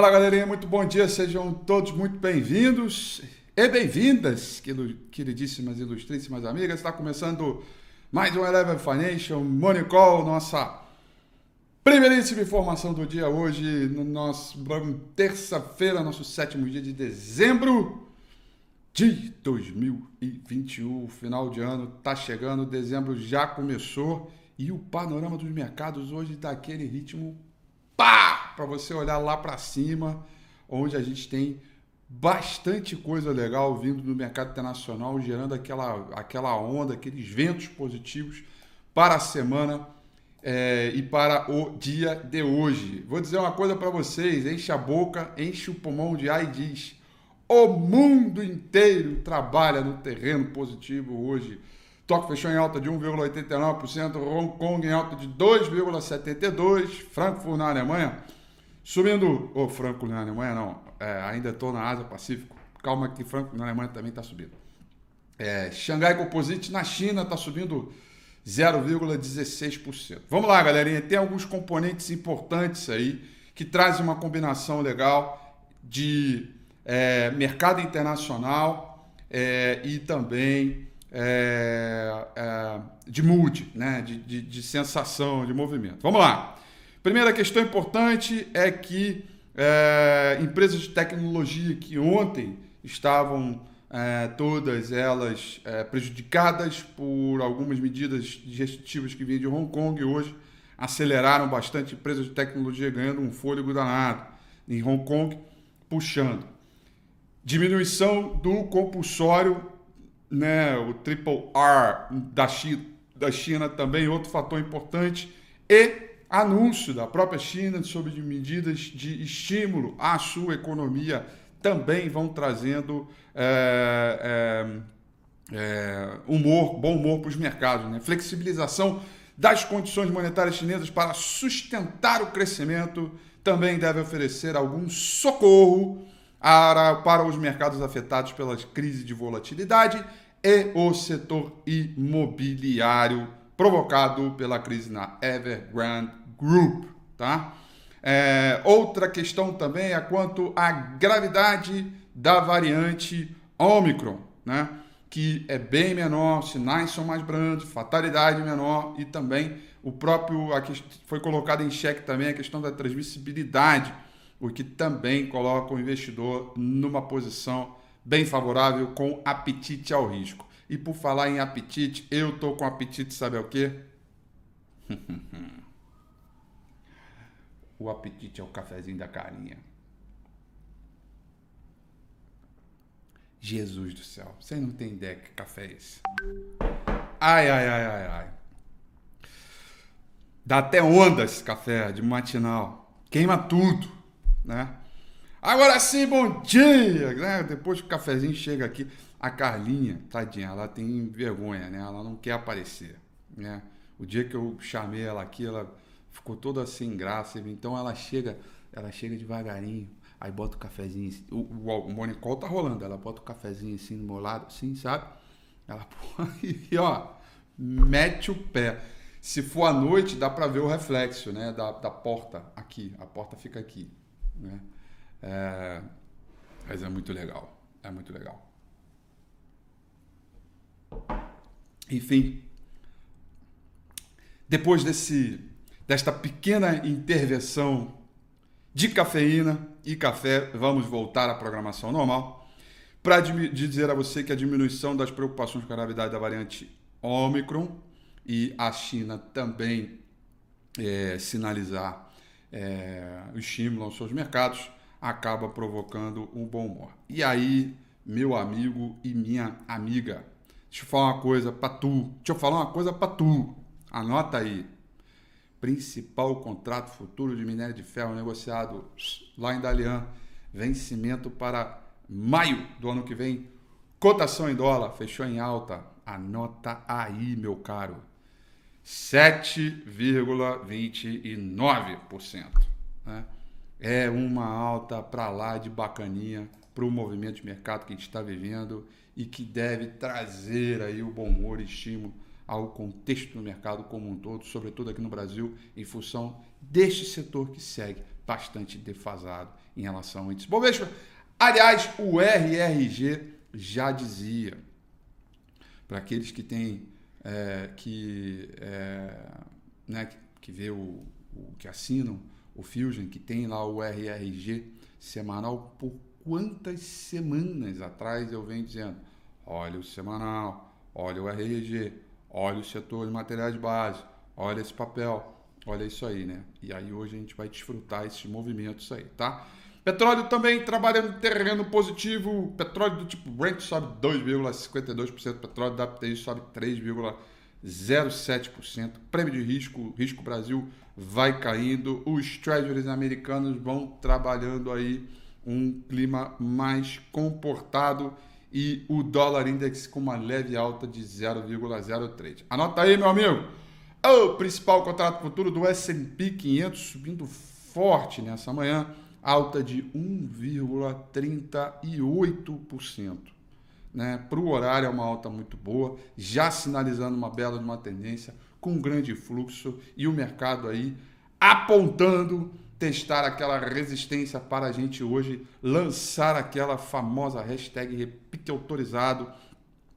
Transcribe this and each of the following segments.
Fala galerinha, muito bom dia, sejam todos muito bem-vindos e bem-vindas, queridíssimas e ilustríssimas amigas. Está começando mais um Eleven Financial Money Call, nossa primeiríssima informação do dia hoje, no nosso terça-feira, nosso sétimo dia de dezembro de 2021. Final de ano está chegando, dezembro já começou e o panorama dos mercados hoje está aquele ritmo pá, para você olhar lá para cima, onde a gente tem bastante coisa legal vindo do mercado internacional, gerando aquela, aquela onda, aqueles ventos positivos para a semana é, e para o dia de hoje. Vou dizer uma coisa para vocês: enche a boca, enche o pulmão de ar e diz. O mundo inteiro trabalha no terreno positivo hoje. Tóquio fechou em alta de 1,89%, Hong Kong em alta de 2,72%, Frankfurt na Alemanha subindo. Oh, Frankfurt na Alemanha não, é, ainda estou na Ásia Pacífico. Calma que Frankfurt na Alemanha também está subindo. É, Xangai Composite na China está subindo 0,16%. Vamos lá, galerinha. Tem alguns componentes importantes aí que trazem uma combinação legal de é, mercado internacional é, e também é, é, de mood, né? De, de, de, sensação, de movimento. Vamos lá. Primeira questão importante é que é, empresas de tecnologia que ontem estavam é, todas elas é, prejudicadas por algumas medidas restritivas que vinham de Hong Kong hoje aceleraram bastante empresas de tecnologia ganhando um fôlego danado em Hong Kong, puxando. Diminuição do compulsório né, o triple R da China, da China também, outro fator importante, e anúncio da própria China sobre medidas de estímulo à sua economia também vão trazendo é, é, é, humor, bom humor para os mercados. Né? Flexibilização das condições monetárias chinesas para sustentar o crescimento também deve oferecer algum socorro para, para os mercados afetados pelas crises de volatilidade e o setor imobiliário provocado pela crise na Evergrande Group, tá? É, outra questão também é quanto à gravidade da variante Omicron, né? Que é bem menor, sinais são mais brandos, fatalidade menor e também o próprio foi colocado em xeque também a questão da transmissibilidade o que também coloca o investidor numa posição bem favorável com apetite ao risco. E por falar em apetite, eu tô com apetite, sabe o quê? o apetite é o cafezinho da carinha. Jesus do céu, você não tem ideia que café é esse. Ai, ai, ai, ai, ai. Dá até onda esse café de matinal. Queima tudo né? Agora sim, bom dia! Né? Depois que o cafezinho chega aqui, a Carlinha, tadinha, ela tem vergonha, né? Ela não quer aparecer, né? O dia que eu chamei ela aqui, ela ficou toda sem graça, então ela chega, ela chega devagarinho, aí bota o cafezinho, o, o, o monicol tá rolando, ela bota o cafezinho assim no meu lado, assim, sabe? Ela, e ó, mete o pé. Se for à noite, dá para ver o reflexo, né, da, da porta aqui, a porta fica aqui. Né? É, mas é muito legal. É muito legal. Enfim, depois desse, desta pequena intervenção de cafeína e café, vamos voltar à programação normal para dizer a você que a diminuição das preocupações com a gravidade da variante Omicron e a China também é, sinalizar é, estímulo aos seus mercados, acaba provocando um bom humor. E aí, meu amigo e minha amiga, deixa eu falar uma coisa para tu. Deixa eu falar uma coisa para tu. Anota aí. Principal contrato futuro de minério de ferro negociado lá em Dalian. Vencimento para maio do ano que vem. Cotação em dólar fechou em alta. Anota aí, meu caro. 7,29%. Né? É uma alta para lá de bacaninha para o movimento de mercado que a gente está vivendo e que deve trazer aí o bom humor e estímulo ao contexto do mercado como um todo, sobretudo aqui no Brasil, em função deste setor que segue bastante defasado em relação ao índice Bovespa. Aliás, o RRG já dizia, para aqueles que têm, é, que, é, né, que vê o, o, que assinam o Fusion, que tem lá o RRG semanal, por quantas semanas atrás eu venho dizendo, olha o semanal, olha o RRG, olha o setor de materiais base, olha esse papel, olha isso aí, né? E aí hoje a gente vai desfrutar esses movimentos aí, tá? Petróleo também trabalhando terreno positivo. Petróleo do tipo Brent sobe 2,52%. Petróleo da WTI sobe 3,07%. Prêmio de risco, risco Brasil vai caindo. Os treasuries americanos vão trabalhando aí um clima mais comportado e o dólar index com uma leve alta de 0,03. Anota aí, meu amigo. O principal contrato futuro do S&P 500 subindo forte nessa manhã alta de 1,38%. Né? Para o horário é uma alta muito boa, já sinalizando uma bela de uma tendência, com grande fluxo e o mercado aí apontando testar aquela resistência para a gente hoje lançar aquela famosa hashtag repique autorizado.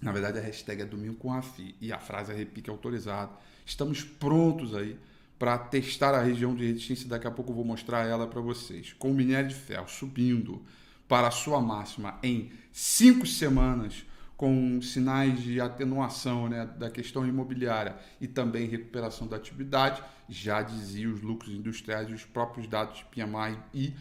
Na verdade, a hashtag é domingo com a FI e a frase é repique autorizado. Estamos prontos aí para testar a região de resistência. Daqui a pouco eu vou mostrar ela para vocês. Com o minério de ferro subindo para a sua máxima em cinco semanas, com sinais de atenuação né, da questão imobiliária e também recuperação da atividade, já dizia os lucros industriais e os próprios dados de PMI e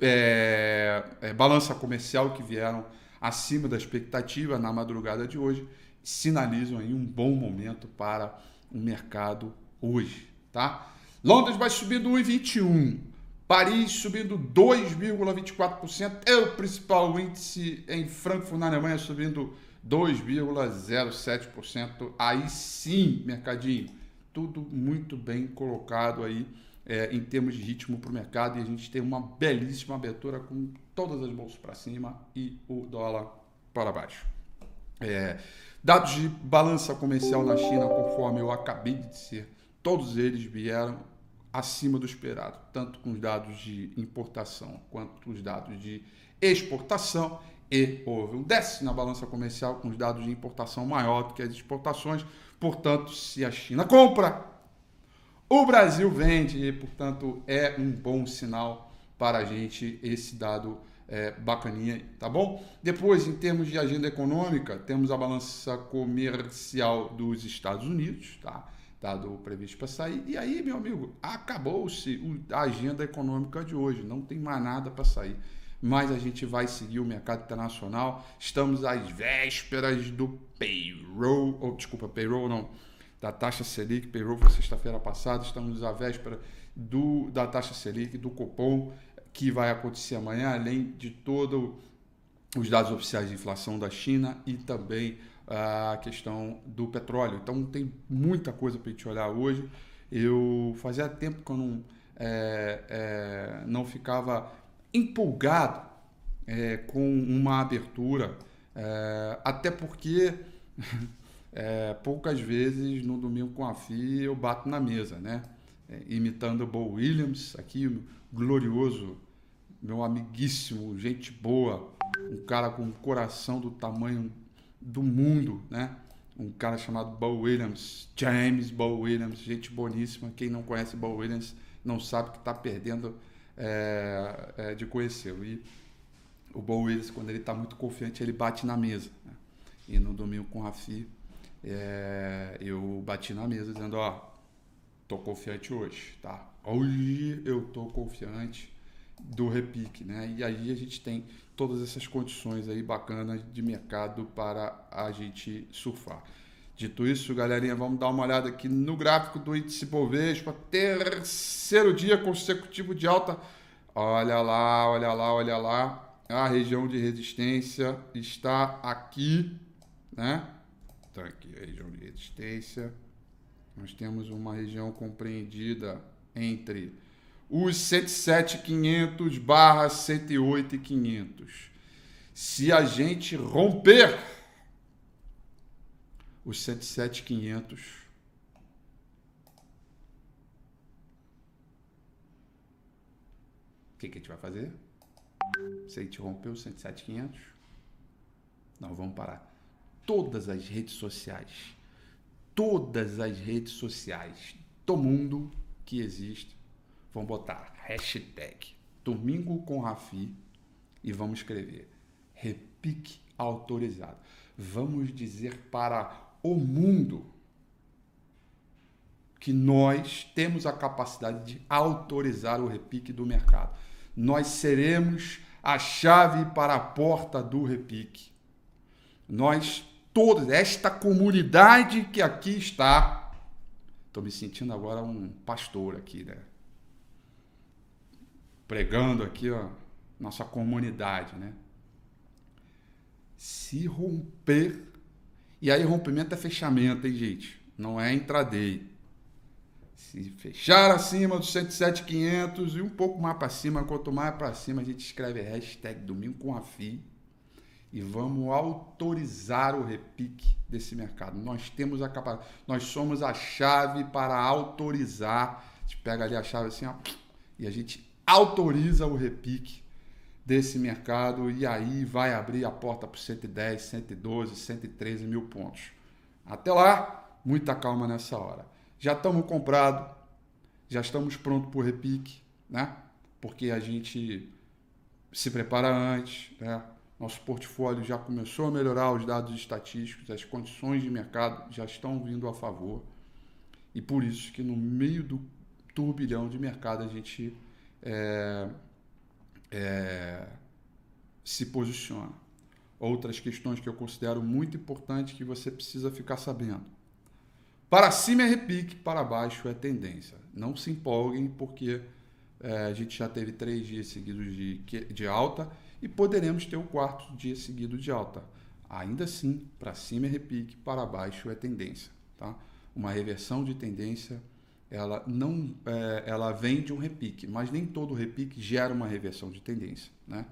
é, é, balança comercial que vieram acima da expectativa na madrugada de hoje, sinalizam aí um bom momento para o mercado hoje tá? Londres vai subindo 1,21. Paris subindo 2,24%. É o principal índice em Frankfurt, na Alemanha, subindo 2,07%. Aí sim, mercadinho, tudo muito bem colocado aí é, em termos de ritmo para o mercado. E a gente tem uma belíssima abertura com todas as bolsas para cima e o dólar para baixo. É, dados de balança comercial na China, conforme eu acabei de dizer todos eles vieram acima do esperado, tanto com os dados de importação quanto os dados de exportação. E houve um desce na balança comercial com os dados de importação maior do que as exportações. Portanto, se a China compra, o Brasil vende e, portanto, é um bom sinal para a gente esse dado é, bacaninha, tá bom? Depois, em termos de agenda econômica, temos a balança comercial dos Estados Unidos, tá? dado previsto para sair. E aí, meu amigo, acabou-se a agenda econômica de hoje, não tem mais nada para sair. Mas a gente vai seguir o mercado internacional. Estamos às vésperas do payroll, ou desculpa, payroll não, da taxa Selic, payroll foi sexta-feira passada, estamos à véspera do, da taxa Selic, do Copom, que vai acontecer amanhã, além de todos os dados oficiais de inflação da China e também a questão do petróleo. Então tem muita coisa para a gente olhar hoje. Eu fazia tempo que eu não, é, é, não ficava empolgado é, com uma abertura, é, até porque é, poucas vezes no domingo com a FI eu bato na mesa, né? É, imitando o Bo Williams, aqui glorioso, meu amiguíssimo, gente boa, um cara com um coração do tamanho do mundo, né? Um cara chamado Bo Williams, James Bo Williams, gente boníssima. Quem não conhece Bo Williams não sabe que está perdendo é, é, de conhecê-lo. E o Bo Williams, quando ele está muito confiante, ele bate na mesa. Né? E no domingo com o Rafi, é, eu bati na mesa dizendo, ó, tô confiante hoje, tá? Hoje eu tô confiante do repique, né? E aí a gente tem todas essas condições aí bacanas de mercado para a gente surfar. Dito isso, galerinha, vamos dar uma olhada aqui no gráfico do índice Bovespa, terceiro dia consecutivo de alta. Olha lá, olha lá, olha lá. A região de resistência está aqui, né? Está aqui a região de resistência. Nós temos uma região compreendida entre os 107.500 barra 108.500. Se a gente romper os 107.500, que, que a gente vai fazer? Se a gente rompeu 107,500, nós vamos parar todas as redes sociais, todas as redes sociais do mundo que existe, vão botar hashtag Domingo com Rafi e vamos escrever repique autorizado. Vamos dizer para o mundo que nós temos a capacidade de autorizar o repique do mercado. Nós seremos a chave para a porta do repique. Nós, todos, esta comunidade que aqui está, estou me sentindo agora um pastor aqui, né? Pregando aqui, ó, nossa comunidade, né? Se romper, e aí rompimento é fechamento, hein, gente? Não é intraday. Se fechar acima dos 107,500 e um pouco mais para cima, quanto mais para cima, a gente escreve hashtag domingo com a FI e vamos autorizar o repique desse mercado. Nós temos a capacidade, nós somos a chave para autorizar. A gente pega ali a chave assim, ó, e a gente autoriza o repique desse mercado e aí vai abrir a porta para 110, 112, 113 mil pontos. Até lá, muita calma nessa hora já estamos comprados, já estamos prontos para o repique, né? Porque a gente se prepara antes, né? Nosso portfólio já começou a melhorar os dados estatísticos, as condições de mercado já estão vindo a favor. E por isso que no meio do turbilhão de mercado a gente é, é, se posiciona. Outras questões que eu considero muito importantes que você precisa ficar sabendo para cima é repique, para baixo é tendência. Não se empolguem, porque é, a gente já teve três dias seguidos de, de alta e poderemos ter o quarto dia seguido de alta. Ainda assim, para cima é repique, para baixo é tendência. Tá? Uma reversão de tendência, ela não, é, ela vem de um repique, mas nem todo repique gera uma reversão de tendência. Né?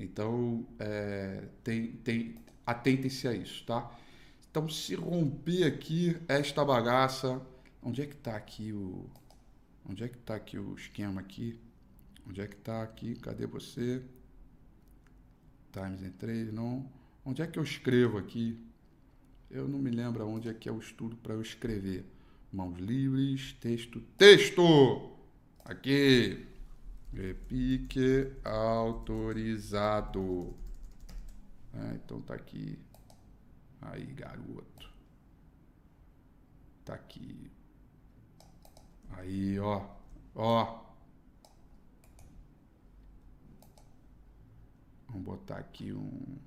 Então, é, tem, tem, atentem-se a isso. Tá? Então, se romper aqui esta bagaça, onde é que está aqui o, onde é que está aqui o esquema aqui? Onde é que está aqui? Cadê você? Times em 3, não. Onde é que eu escrevo aqui? Eu não me lembro onde é que é o estudo para eu escrever. Mãos livres, texto, texto! Aqui. Repique autorizado. É, então tá aqui. Aí, garoto. Tá aqui. Aí, ó. Ó. Vamos botar aqui um,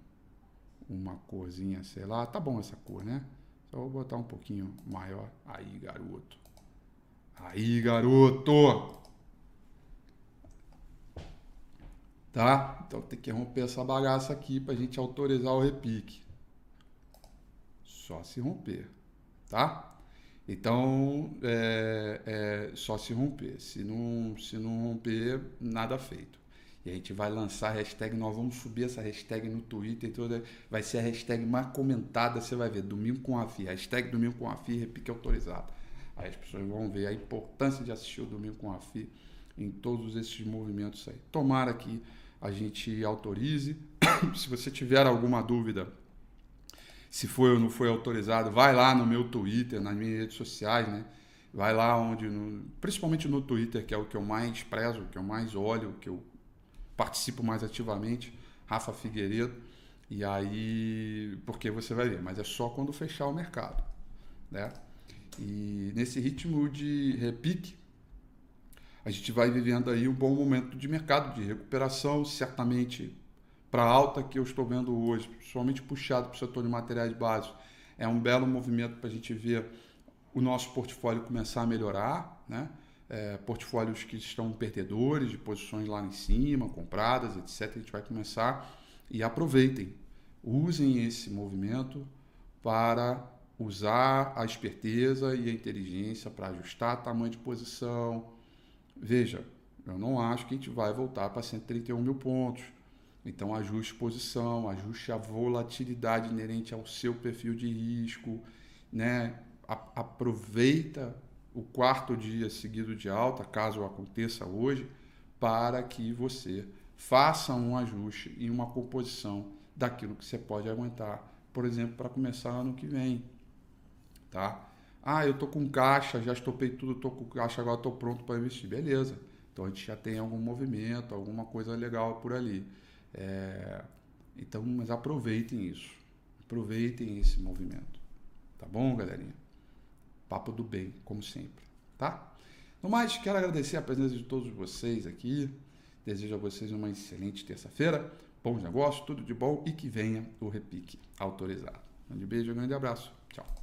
uma corzinha, sei lá. Tá bom essa cor, né? Só vou botar um pouquinho maior. Aí, garoto. Aí, garoto. Tá? Então tem que romper essa bagaça aqui pra gente autorizar o repique. Só se romper, tá? Então, é, é, só se romper. Se não, se não romper, nada feito. E a gente vai lançar a hashtag, nós vamos subir essa hashtag no Twitter, toda, vai ser a hashtag mais comentada, você vai ver, domingo com a FI, hashtag domingo com a FI, repique autorizado. Aí as pessoas vão ver a importância de assistir o domingo com a FI em todos esses movimentos aí. Tomara que a gente autorize. Se você tiver alguma dúvida, se foi ou não foi autorizado, vai lá no meu Twitter, nas minhas redes sociais, né? Vai lá onde, no, principalmente no Twitter, que é o que eu mais prezo, que eu mais olho, que eu participo mais ativamente, Rafa Figueiredo. E aí, porque você vai ver, mas é só quando fechar o mercado, né? E nesse ritmo de repique, a gente vai vivendo aí um bom momento de mercado, de recuperação, certamente para alta que eu estou vendo hoje, principalmente puxado para o setor de materiais básicos, é um belo movimento para a gente ver o nosso portfólio começar a melhorar, né? É, portfólios que estão perdedores, de posições lá em cima, compradas, etc. A gente vai começar e aproveitem, usem esse movimento para usar a esperteza e a inteligência para ajustar tamanho de posição. Veja, eu não acho que a gente vai voltar para 131 mil pontos. Então, ajuste posição, ajuste a volatilidade inerente ao seu perfil de risco, né? A aproveita o quarto dia seguido de alta, caso aconteça hoje, para que você faça um ajuste e uma composição daquilo que você pode aguentar, por exemplo, para começar ano que vem, tá? Ah, eu tô com caixa, já estopei tudo, tô com caixa, agora estou pronto para investir, beleza? Então a gente já tem algum movimento, alguma coisa legal por ali. É... Então, mas aproveitem isso, aproveitem esse movimento, tá bom, galerinha? Papo do bem, como sempre, tá? No mais, quero agradecer a presença de todos vocês aqui. Desejo a vocês uma excelente terça-feira, bons negócios, tudo de bom e que venha o repique autorizado. Um grande beijo, um grande abraço. Tchau.